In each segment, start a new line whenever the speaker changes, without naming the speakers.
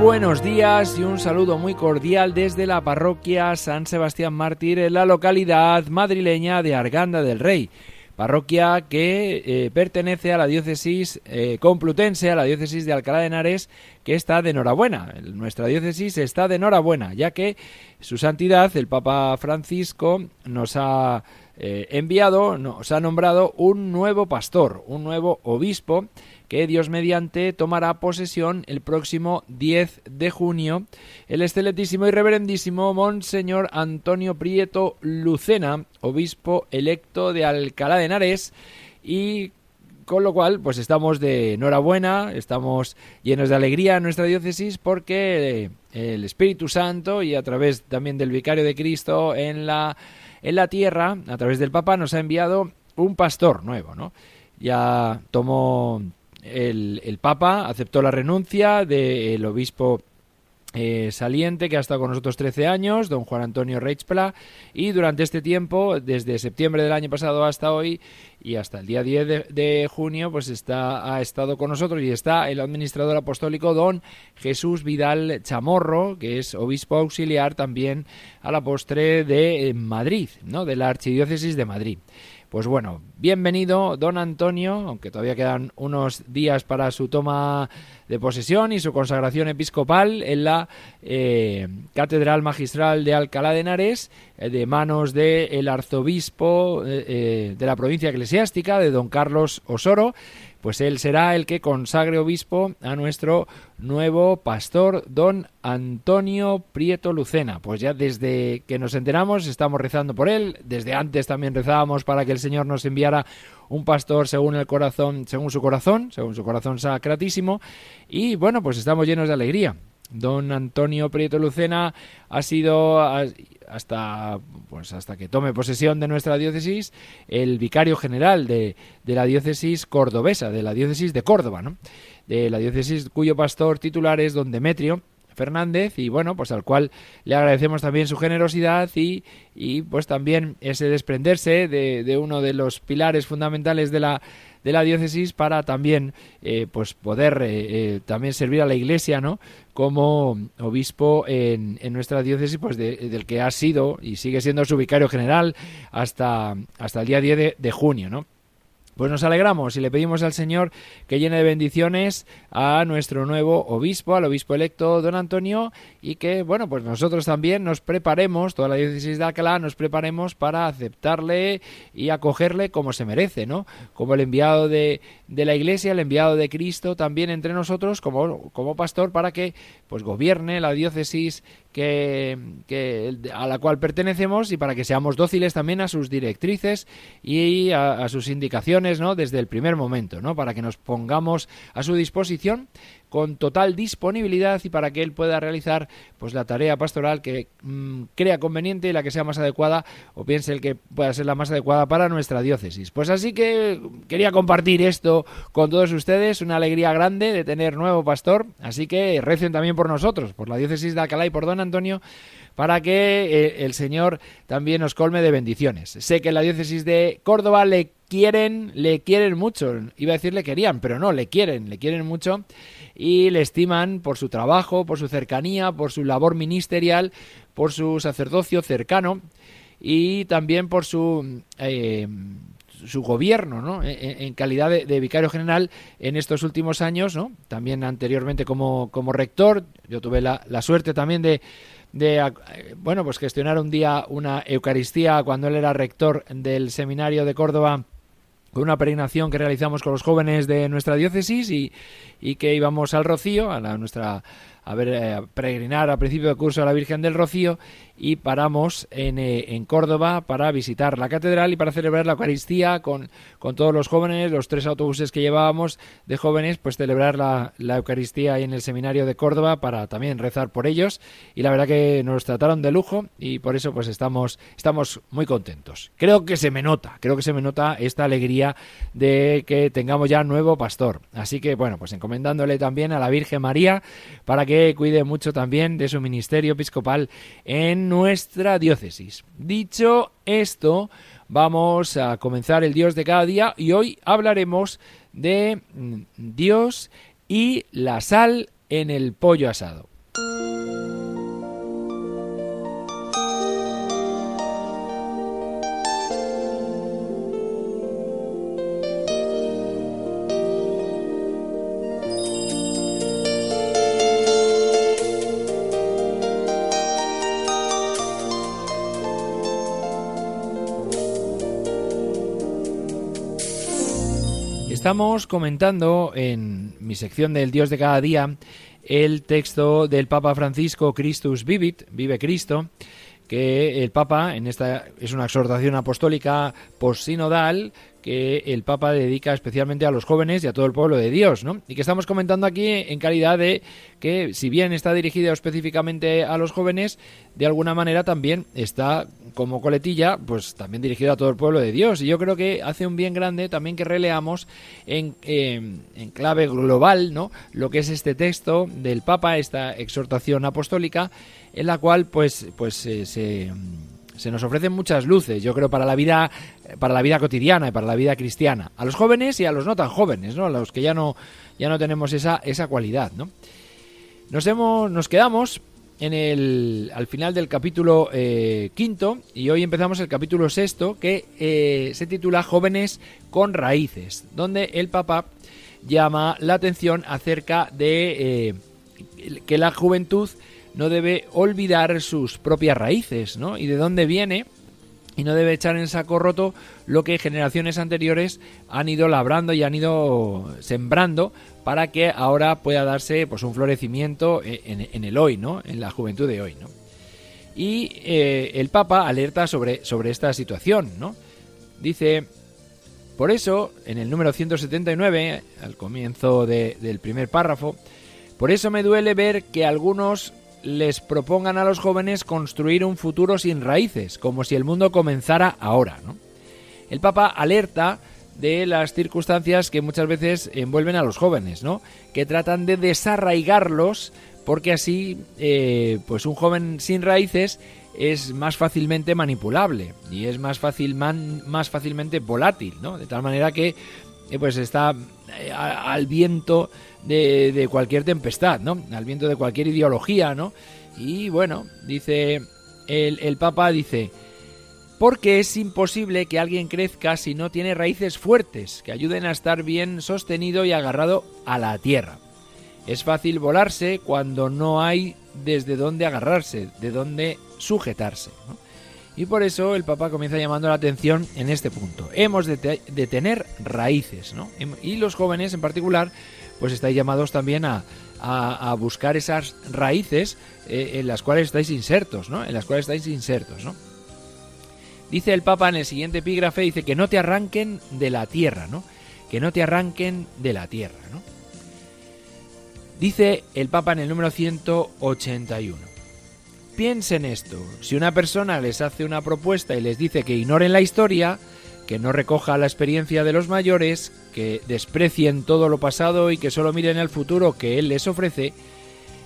Buenos días y un saludo muy cordial desde la parroquia San Sebastián Mártir en la localidad madrileña de Arganda del Rey, parroquia que eh, pertenece a la diócesis eh, complutense, a la diócesis de Alcalá de Henares, que está de enhorabuena. Nuestra diócesis está de enhorabuena, ya que su santidad, el Papa Francisco, nos ha eh, enviado, nos ha nombrado un nuevo pastor, un nuevo obispo, que Dios mediante tomará posesión el próximo 10 de junio, el excelentísimo y reverendísimo Monseñor Antonio Prieto Lucena, obispo electo de Alcalá de Henares, y con lo cual, pues estamos de enhorabuena, estamos llenos de alegría en nuestra diócesis porque el Espíritu Santo y a través también del Vicario de Cristo en la, en la tierra, a través del Papa, nos ha enviado un pastor nuevo, ¿no? Ya tomó el, Papa aceptó la renuncia del obispo eh, saliente que ha estado con nosotros 13 años, don Juan Antonio Reichpla, y durante este tiempo, desde septiembre del año pasado hasta hoy y hasta el día 10 de, junio, pues está, ha estado con nosotros y está el administrador apostólico don Jesús Vidal Chamorro, que es obispo auxiliar también a la postre de Madrid, ¿no? de la Archidiócesis de Madrid. Pues bueno, bienvenido, don Antonio, aunque todavía quedan unos días para su toma de posesión y su consagración episcopal en la eh, Catedral Magistral de Alcalá de Henares, eh, de manos del arzobispo eh, de la provincia eclesiástica, de don Carlos Osoro, pues él será el que consagre obispo a nuestro nuevo pastor, don Antonio Prieto Lucena. Pues ya desde que nos enteramos estamos rezando por él, desde antes también rezábamos para que el Señor nos enviara un pastor según el corazón, según su corazón, según su corazón sacratísimo, y bueno, pues estamos llenos de alegría. Don Antonio Prieto Lucena ha sido hasta pues hasta que tome posesión de nuestra diócesis el vicario general de, de la diócesis cordobesa, de la diócesis de Córdoba, ¿no? de la diócesis cuyo pastor titular es don Demetrio Fernández y bueno, pues al cual le agradecemos también su generosidad y, y pues también ese desprenderse de, de, uno de los pilares fundamentales de la de la diócesis para también eh, pues poder eh, eh, también servir a la iglesia no como obispo en, en nuestra diócesis pues del que ha sido y sigue siendo su vicario general hasta hasta el día 10 de, de junio no pues nos alegramos y le pedimos al Señor que llene de bendiciones a nuestro nuevo obispo, al obispo electo don Antonio, y que, bueno, pues nosotros también nos preparemos, toda la diócesis de Alcalá, nos preparemos para aceptarle y acogerle como se merece, ¿no? Como el enviado de, de la Iglesia, el enviado de Cristo también entre nosotros como, como pastor para que pues gobierne la diócesis que, a la cual pertenecemos y para que seamos dóciles también a sus directrices y a, sus indicaciones ¿no? desde el primer momento, ¿no? para que nos pongamos a su disposición con total disponibilidad y para que él pueda realizar pues la tarea pastoral que mm, crea conveniente y la que sea más adecuada o piense el que pueda ser la más adecuada para nuestra diócesis. Pues así que quería compartir esto con todos ustedes, una alegría grande de tener nuevo pastor, así que recen también por nosotros, por la diócesis de Alcalá y por don Antonio para que eh, el Señor también nos colme de bendiciones. Sé que en la diócesis de Córdoba le quieren, le quieren mucho. Iba a decir le querían, pero no, le quieren, le quieren mucho y le estiman por su trabajo, por su cercanía, por su labor ministerial, por su sacerdocio cercano y también por su eh, su gobierno, ¿no? E, e, en, calidad de, vicario general en estos últimos años, ¿no? También anteriormente como, como rector, yo tuve la, la suerte también de, de eh, bueno, pues gestionar un día una Eucaristía cuando él era rector del seminario de Córdoba con una peregrinación que realizamos con los jóvenes de nuestra diócesis y, y que íbamos al Rocío, a la, nuestra a ver, eh, peregrinar al principio del curso a la Virgen del Rocío y paramos en, eh, en, Córdoba para visitar la catedral y para celebrar la Eucaristía con, con, todos los jóvenes, los tres autobuses que llevábamos de jóvenes, pues celebrar la, la Eucaristía ahí en el seminario de Córdoba para también rezar por ellos y la verdad que nos trataron de lujo y por eso pues estamos, estamos muy contentos. Creo que se me nota, creo que se me nota esta alegría de que tengamos ya nuevo pastor. Así que bueno, pues encomendándole también a la Virgen María para que cuide mucho también de su ministerio episcopal en nuestra diócesis. Dicho esto, vamos a comenzar el Dios de cada día y hoy hablaremos de mm, Dios y la sal en el pollo asado. Estamos comentando en mi sección del Dios de cada día el texto del Papa Francisco Christus Vivit, vive Cristo, que el Papa en esta es una exhortación apostólica post-sinodal que el Papa dedica especialmente a los jóvenes y a todo el pueblo de Dios, ¿no? Y que estamos comentando aquí en calidad de que, si bien está dirigido específicamente a los jóvenes, de alguna manera también está como coletilla, pues también dirigido a todo el pueblo de Dios. Y yo creo que hace un bien grande también que releamos en, en clave global, ¿no? Lo que es este texto del Papa, esta exhortación apostólica, en la cual, pues, pues eh, se se nos ofrecen muchas luces, yo creo, para la vida, para la vida cotidiana y para la vida cristiana. A los jóvenes y a los no tan jóvenes, ¿no? A los que ya no, ya no tenemos esa, esa cualidad, ¿no? Nos, hemos, nos quedamos en el, al final del capítulo eh, quinto y hoy empezamos el capítulo sexto que eh, se titula Jóvenes con raíces, donde el Papa llama la atención acerca de eh, que la juventud no debe olvidar sus propias raíces, ¿no? Y de dónde viene y no debe echar en saco roto lo que generaciones anteriores han ido labrando y han ido sembrando para que ahora pueda darse pues un florecimiento en, el hoy, ¿no? En la juventud de hoy, ¿no? Y eh, el Papa alerta sobre, sobre esta situación, ¿no? Dice, por eso, en el número 179, al comienzo del primer párrafo, por eso me duele ver que algunos les propongan a los jóvenes construir un futuro sin raíces, como si el mundo comenzara ahora. ¿no? El Papa alerta de las circunstancias que muchas veces envuelven a los jóvenes, ¿no? que tratan de desarraigarlos porque así eh, pues un joven sin raíces es más fácilmente manipulable y es más fácil más fácilmente volátil, ¿no? De tal manera que pues está eh, al viento de, cualquier tempestad, ¿no? Al viento de cualquier ideología, ¿no? Y bueno, dice el, el Papa, dice, porque es imposible que alguien crezca si no tiene raíces fuertes que ayuden a estar bien sostenido y agarrado a la tierra. Es fácil volarse cuando no hay desde dónde agarrarse, de dónde sujetarse. Y por eso el Papa comienza llamando la atención en este punto. Hemos de, tener raíces, ¿no? Y los jóvenes en particular pues estáis llamados también a, buscar esas raíces eh, en las cuales estáis insertos, ¿no? En las cuales estáis insertos, ¿no? Dice el Papa en el siguiente epígrafe, dice que no te arranquen de la tierra, ¿no? Que no te arranquen de la tierra, ¿no? Dice el Papa en el número 181. Piensen esto, si una persona les hace una propuesta y les dice que ignoren la historia, que no recoja la experiencia de los mayores, que desprecien todo lo pasado y que solo miren el futuro que Él les ofrece,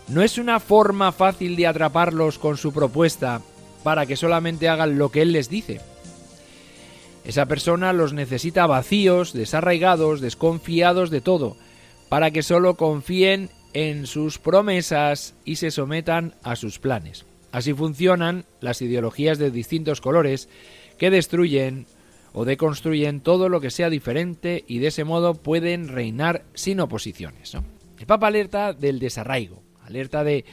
¿no es una forma fácil de atraparlos con su propuesta para que solamente hagan lo que Él les dice? Esa persona los necesita vacíos, desarraigados, desconfiados de todo, para que solo confíen en sus promesas y se sometan a sus planes. Así funcionan las ideologías de distintos colores que destruyen o deconstruyen todo lo que sea diferente y de ese modo pueden reinar sin oposiciones. El Papa alerta del desarraigo, alerta de,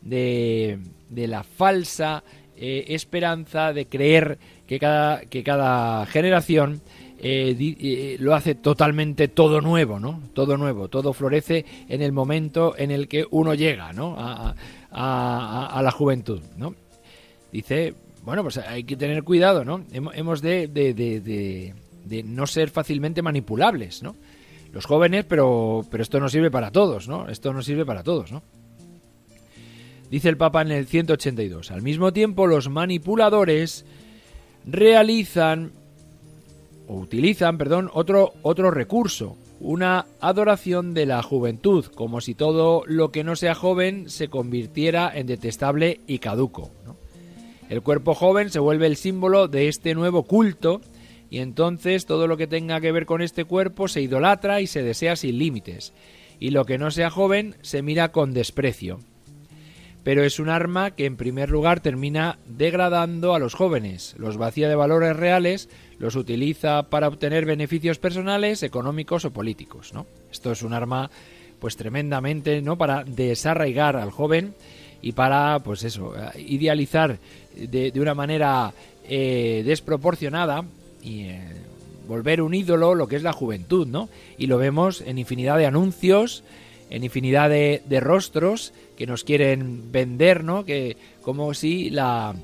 de, la falsa eh, esperanza de creer que cada, que cada generación eh, eh, lo hace totalmente todo nuevo, ¿no? Todo nuevo, todo florece en el momento en el que uno llega, ¿no? A, la juventud, ¿no? Dice, bueno, pues hay que tener cuidado, ¿no? Hemos de, de, de, de no ser fácilmente manipulables, ¿no? Los jóvenes, pero, pero esto no sirve para todos, ¿no? Esto no sirve para todos, ¿no? Dice el Papa en el 182. Al mismo tiempo, los manipuladores realizan o utilizan, perdón, otro, otro recurso, una adoración de la juventud, como si todo lo que no sea joven se convirtiera en detestable y caduco. El cuerpo joven se vuelve el símbolo de este nuevo culto y entonces todo lo que tenga que ver con este cuerpo se idolatra y se desea sin límites, y lo que no sea joven se mira con desprecio pero es un arma que en primer lugar termina degradando a los jóvenes, los vacía de valores reales, los utiliza para obtener beneficios personales, económicos o políticos, ¿no? Esto es un arma pues tremendamente, ¿no? para desarraigar al joven y para pues eso, idealizar de, una manera eh, desproporcionada y eh, volver un ídolo lo que es la juventud, ¿no? Y lo vemos en infinidad de anuncios, en infinidad de, de rostros que nos quieren vender, ¿no? Que como si la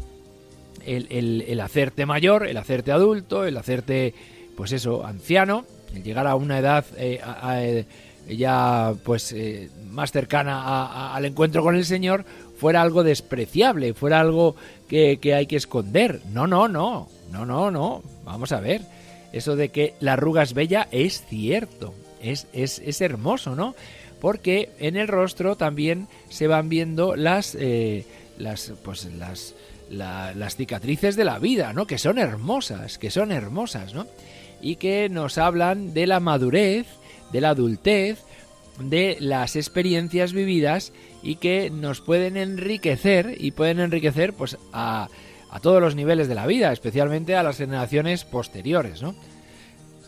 el, el, hacerte mayor, el hacerte adulto, el hacerte, pues eso, anciano, el llegar a una edad eh, eh, ya pues eh, más cercana al encuentro con el Señor, fuera algo despreciable, fuera algo que, que hay que esconder. No, no, no, no, no, no. Vamos a ver. Eso de que la arruga es bella es cierto, es, es, es hermoso, ¿no? Porque en el rostro también se van viendo las, eh, las, pues las, las cicatrices de la vida, ¿no? Que son hermosas, que son hermosas, ¿no? Y que nos hablan de la madurez, de la adultez, de las experiencias vividas y que nos pueden enriquecer y pueden enriquecer pues a, a todos los niveles de la vida, especialmente a las generaciones posteriores, ¿no?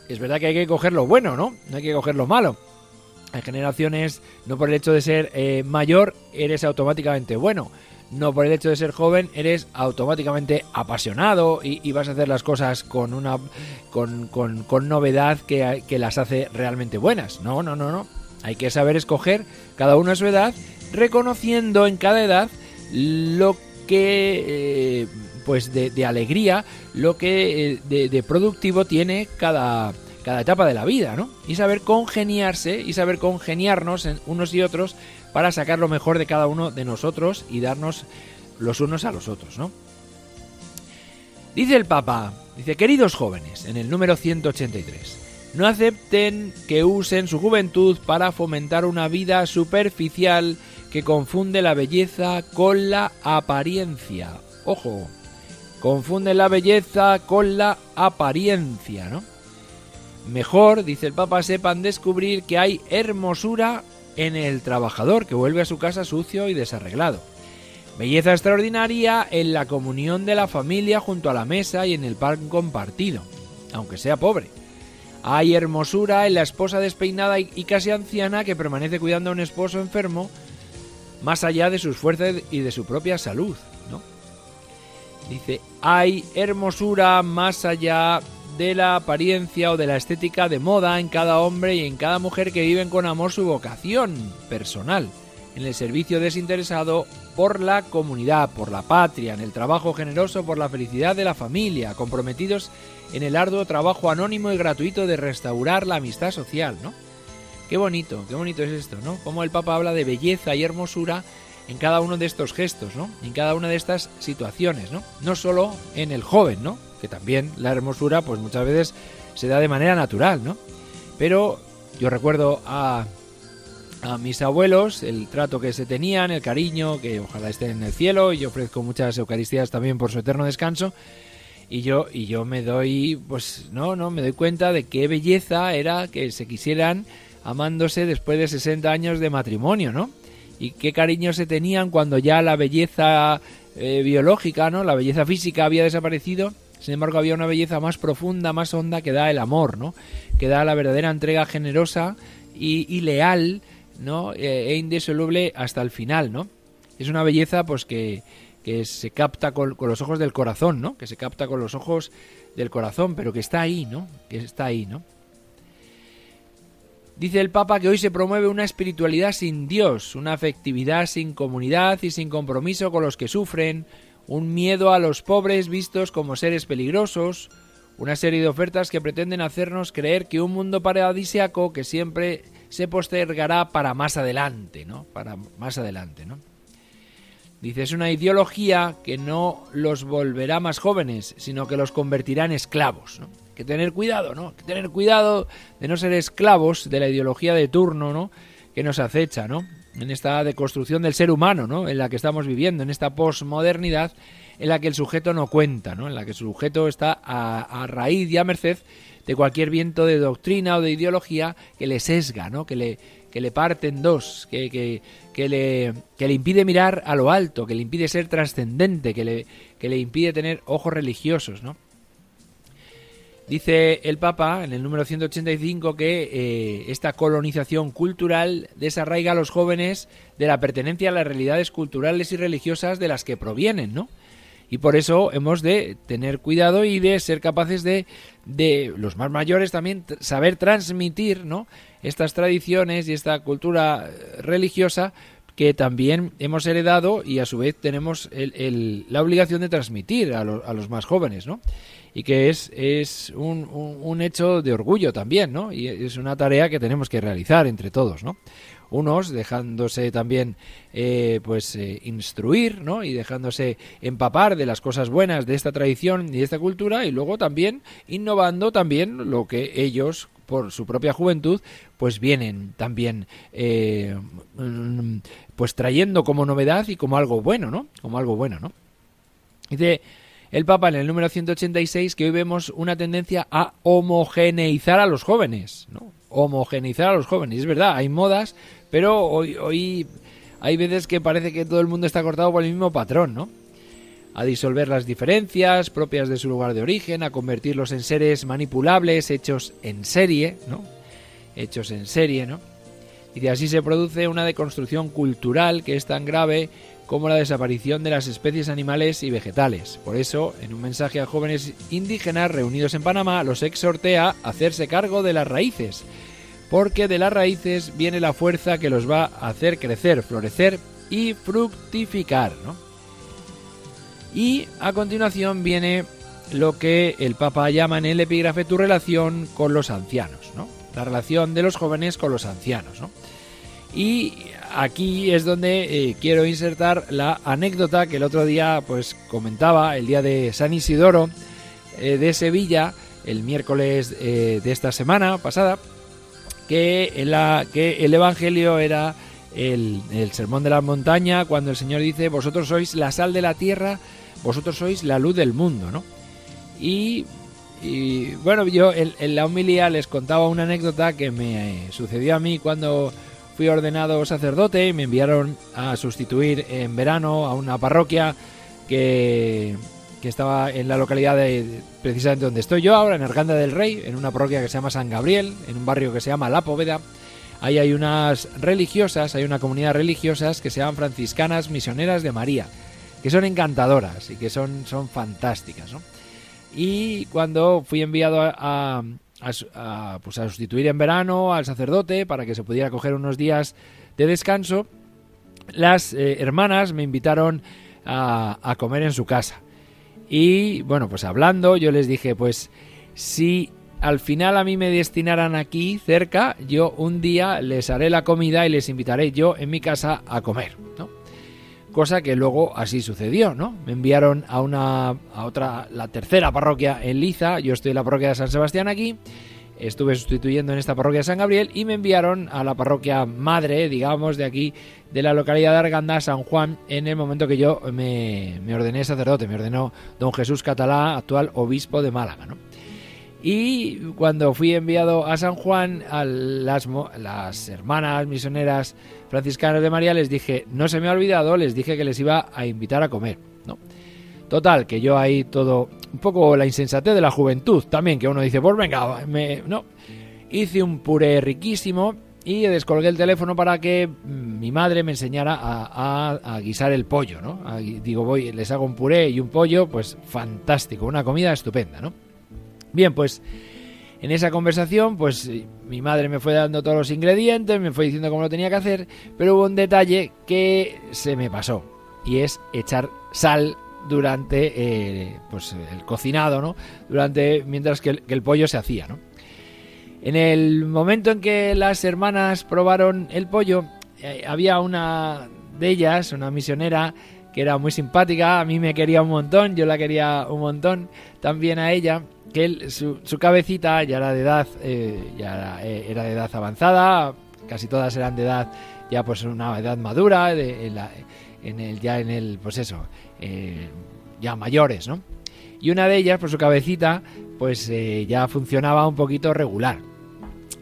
Es verdad que hay que coger lo bueno, ¿no? No hay que coger lo malo en generaciones, no por el hecho de ser eh, mayor, eres automáticamente bueno. No por el hecho de ser joven, eres automáticamente apasionado y, vas a hacer las cosas con una con, con, novedad que, que, las hace realmente buenas. No, no, no, no. Hay que saber escoger cada uno a su edad, reconociendo en cada edad lo que eh, pues de, alegría, lo que eh, de, de productivo tiene cada cada etapa de la vida, ¿no? Y saber congeniarse y saber congeniarnos en unos y otros para sacar lo mejor de cada uno de nosotros y darnos los unos a los otros, ¿no? Dice el Papa, dice, queridos jóvenes, en el número 183, no acepten que usen su juventud para fomentar una vida superficial que confunde la belleza con la apariencia. Ojo, confunde la belleza con la apariencia, ¿no? Mejor, dice el Papa, sepan descubrir que hay hermosura en el trabajador que vuelve a su casa sucio y desarreglado. Belleza extraordinaria en la comunión de la familia junto a la mesa y en el pan compartido, aunque sea pobre. Hay hermosura en la esposa despeinada y casi anciana que permanece cuidando a un esposo enfermo más allá de sus fuerzas y de su propia salud, ¿no? Dice, hay hermosura más allá de la apariencia o de la estética de moda en cada hombre y en cada mujer que viven con amor su vocación personal, en el servicio desinteresado por la comunidad, por la patria, en el trabajo generoso por la felicidad de la familia, comprometidos en el arduo trabajo anónimo y gratuito de restaurar la amistad social, ¿no? Qué bonito, qué bonito es esto, ¿no? Como el Papa habla de belleza y hermosura en cada uno de estos gestos, ¿no? En cada una de estas situaciones, ¿no? No solo en el joven, ¿no? Que también la hermosura pues muchas veces se da de manera natural, ¿no? Pero yo recuerdo a, a mis abuelos el trato que se tenían, el cariño, que ojalá estén en el cielo, y yo ofrezco muchas Eucaristías también por su eterno descanso. Y yo, y yo me doy, pues no, no, me doy cuenta de qué belleza era que se quisieran amándose después de 60 años de matrimonio, ¿no? Y qué cariño se tenían cuando ya la belleza eh, biológica, ¿no? La belleza física había desaparecido sin embargo, había una belleza más profunda, más honda que da el amor, ¿no? Que da la verdadera entrega generosa y, leal, ¿no? Eh, e indisoluble hasta el final, ¿no? Es una belleza, pues que, que se capta con, con, los ojos del corazón, ¿no? Que se capta con los ojos del corazón, pero que está ahí, ¿no? Que está ahí, ¿no? Dice el Papa que hoy se promueve una espiritualidad sin Dios, una afectividad sin comunidad y sin compromiso con los que sufren, un miedo a los pobres vistos como seres peligrosos, una serie de ofertas que pretenden hacernos creer que un mundo paradisiaco que siempre se postergará para más adelante, ¿no? Para más adelante, ¿no? Dice, es una ideología que no los volverá más jóvenes, sino que los convertirá en esclavos, ¿no? que tener cuidado, ¿no? Que tener cuidado de no ser esclavos de la ideología de turno, ¿no? Que nos acecha, ¿no? En esta deconstrucción del ser humano, ¿no? En la que estamos viviendo, en esta posmodernidad en la que el sujeto no cuenta, ¿no? En la que el sujeto está a, raíz y a merced de cualquier viento de doctrina o de ideología que le sesga, ¿no? Que le, que le parte en dos, que, que, que, le, que le impide mirar a lo alto, que le impide ser trascendente, que le, que le impide tener ojos religiosos, ¿no? Dice el Papa en el número 185 que eh, esta colonización cultural desarraiga a los jóvenes de la pertenencia a las realidades culturales y religiosas de las que provienen, ¿no? Y por eso hemos de tener cuidado y de ser capaces de, de los más mayores también, saber transmitir, ¿no? Estas tradiciones y esta cultura religiosa que también hemos heredado y a su vez tenemos la obligación de transmitir a, a los más jóvenes, ¿no? y que es, es un, un, hecho de orgullo también, ¿no? Y es una tarea que tenemos que realizar entre todos, ¿no? Unos dejándose también, eh, pues, eh, instruir, ¿no? Y dejándose empapar de las cosas buenas de esta tradición y de esta cultura y luego también innovando también lo que ellos por su propia juventud, pues vienen también eh, mm, pues trayendo como novedad y como algo bueno, ¿no? Como algo bueno, ¿no? Dice el Papa en el número 186 que hoy vemos una tendencia a homogeneizar a los jóvenes, ¿no? Homogeneizar a los jóvenes. Es verdad, hay modas, pero hoy, hoy hay veces que parece que todo el mundo está cortado por el mismo patrón, ¿no? A disolver las diferencias propias de su lugar de origen, a convertirlos en seres manipulables, hechos en serie, ¿no? Hechos en serie, ¿no? Y de así se produce una deconstrucción cultural que es tan grave como la desaparición de las especies animales y vegetales. Por eso, en un mensaje a jóvenes indígenas reunidos en Panamá, los exhorté a hacerse cargo de las raíces, porque de las raíces viene la fuerza que los va a hacer crecer, florecer y fructificar. Y a continuación viene lo que el Papa llama en el epígrafe tu relación con los ancianos, ¿no? la relación de los jóvenes con los ancianos. ¿no? Y aquí es donde eh, quiero insertar la anécdota que el otro día pues comentaba, el día de San Isidoro eh, de Sevilla, el miércoles eh, de esta semana pasada, que, en la, que el Evangelio era el, sermón de la montaña, cuando el Señor dice, vosotros sois la sal de la tierra, vosotros sois la luz del mundo, ¿no? Y, bueno, yo en la homilía les contaba una anécdota que me sucedió a mí cuando fui ordenado sacerdote y me enviaron a sustituir en verano a una parroquia que, estaba en la localidad de precisamente donde estoy yo ahora, en Arganda del Rey, en una parroquia que se llama San Gabriel, en un barrio que se llama La Poveda. Ahí hay unas religiosas, hay una comunidad religiosas que se llaman franciscanas misioneras de María, que son encantadoras y que son, son fantásticas. Y cuando fui enviado a, a, pues a sustituir en verano al sacerdote para que se pudiera coger unos días de descanso, las eh, hermanas me invitaron a, a comer en su casa. Y bueno, pues hablando, yo les dije, pues si al final a mí me destinaran aquí cerca, yo un día les haré la comida y les invitaré yo en mi casa a comer, ¿no? Cosa que luego así sucedió, ¿no? Me enviaron a una a otra la tercera parroquia en Liza, yo estoy en la parroquia de San Sebastián aquí. Estuve sustituyendo en esta parroquia de San Gabriel y me enviaron a la parroquia madre, digamos, de aquí, de la localidad de Arganda, San Juan, en el momento que yo me, me ordené sacerdote, me ordenó don Jesús Catalá, actual obispo de Málaga, ¿no? Y cuando fui enviado a San Juan, a las, las hermanas misioneras franciscanas de María les dije, no se me ha olvidado, les dije que les iba a invitar a comer. ¿no? Total, que yo ahí todo, un poco la insensatez de la juventud también, que uno dice, pues venga, me, no. Hice un puré riquísimo y descolgué el teléfono para que mm, mi madre me enseñara a, guisar el pollo, ¿no? digo, voy, les hago un puré y un pollo, pues fantástico, una comida estupenda, ¿no? Bien, pues en esa conversación, pues mi madre me fue dando todos los ingredientes, me fue diciendo cómo lo tenía que hacer, pero hubo un detalle que se me pasó y es echar sal durante eh, pues el cocinado, ¿no? Durante mientras que el, pollo se hacía, ¿no? En el momento en que las hermanas probaron el pollo, eh, había una de ellas, una misionera, que era muy simpática, a mí me quería un montón, yo la quería un montón, también a ella, que su, cabecita ya era de edad, eh, ya era, de edad avanzada, casi todas eran de edad, ya pues una edad madura, en, el, ya en el, pues eso, eh, ya mayores, ¿no? Y una de ellas, por su cabecita, pues eh, ya funcionaba un poquito regular.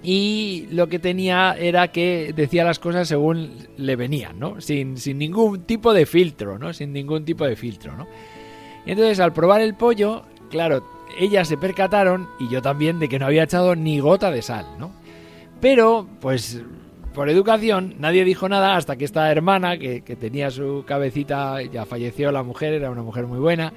Y lo que tenía era que decía las cosas según le venían, ¿no? Sin, sin ningún tipo de filtro, ¿no? Sin ningún tipo de filtro, ¿no? Entonces al probar el pollo, claro, ellas se percataron, y yo también, de que no había echado ni gota de sal, ¿no? Pero, pues, por educación, nadie dijo nada hasta que esta hermana, que, tenía su cabecita, ya falleció la mujer, era una mujer muy buena,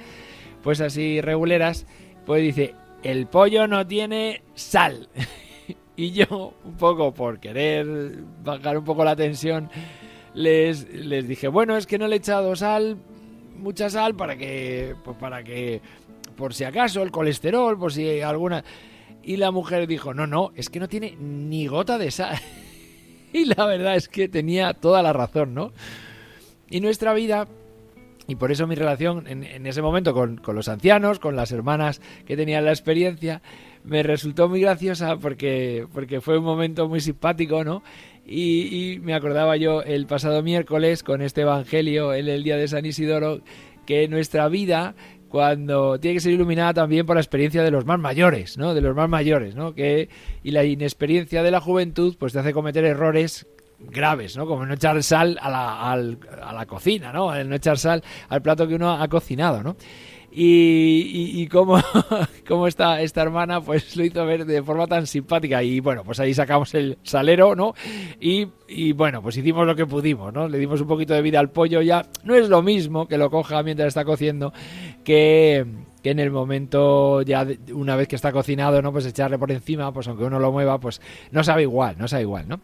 pues así reguleras, pues dice, el pollo no tiene sal. y yo, un poco por querer bajar un poco la tensión, les, les dije, bueno, es que no le he echado sal, mucha sal, para que, pues para que por si acaso, el colesterol, por si alguna... Y la mujer dijo, no, no, es que no tiene ni gota de sal. y la verdad es que tenía toda la razón, ¿no? Y nuestra vida, y por eso mi relación en, ese momento con, los ancianos, con las hermanas que tenían la experiencia, me resultó muy graciosa porque, porque fue un momento muy simpático, ¿no? Y, y, me acordaba yo el pasado miércoles con este Evangelio en el día de San Isidoro que nuestra vida cuando tiene que ser iluminada también por la experiencia de los más mayores, ¿no? De los más mayores, ¿no? Que, y la inexperiencia de la juventud, pues te hace cometer errores graves, ¿no? Como no echar sal a la, a la cocina, ¿no? El no echar sal al plato que uno ha cocinado, ¿no? Y, y, cómo, esta, esta hermana pues lo hizo ver de forma tan simpática y bueno, pues ahí sacamos el salero, ¿no? Y, bueno, pues hicimos lo que pudimos, ¿no? Le dimos un poquito de vida al pollo ya. No es lo mismo que lo coja mientras está cociendo que, que en el momento ya una vez que está cocinado, ¿no? Pues echarle por encima, pues aunque uno lo mueva, pues no sabe igual, no sabe igual, ¿no?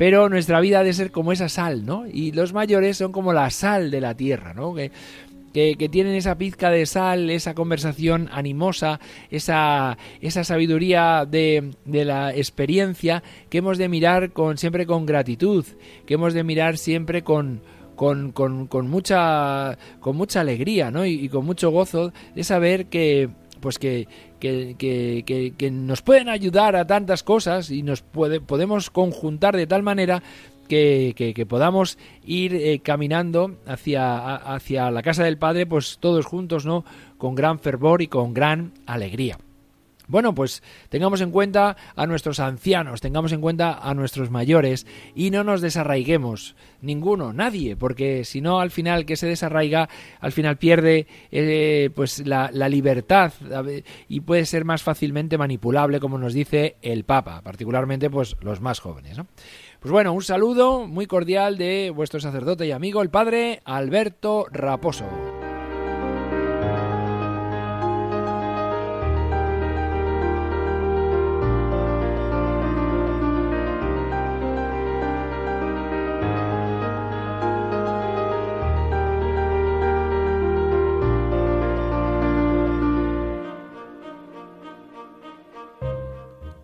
Pero nuestra vida ha de ser como esa sal, ¿no? Y los mayores son como la sal de la tierra, ¿no? Que, tienen esa pizca de sal, esa conversación animosa, esa, esa sabiduría de, de, la experiencia que hemos de mirar con, siempre con gratitud, que hemos de mirar siempre con, con, con, mucha, con mucha alegría ¿no? y, con mucho gozo de saber que, pues que, que, que, que, nos pueden ayudar a tantas cosas y nos puede, podemos conjuntar de tal manera que, podamos ir eh, caminando hacia, hacia la casa del Padre, pues todos juntos, ¿no? Con gran fervor y con gran alegría. Bueno, pues tengamos en cuenta a nuestros ancianos, tengamos en cuenta a nuestros mayores y no nos desarraiguemos, ninguno, nadie, porque si no al final que se desarraiga, al final pierde eh, pues la, libertad y puede ser más fácilmente manipulable, como nos dice el Papa, particularmente pues los más jóvenes. Pues bueno, un saludo muy cordial de vuestro sacerdote y amigo, el padre Alberto Raposo.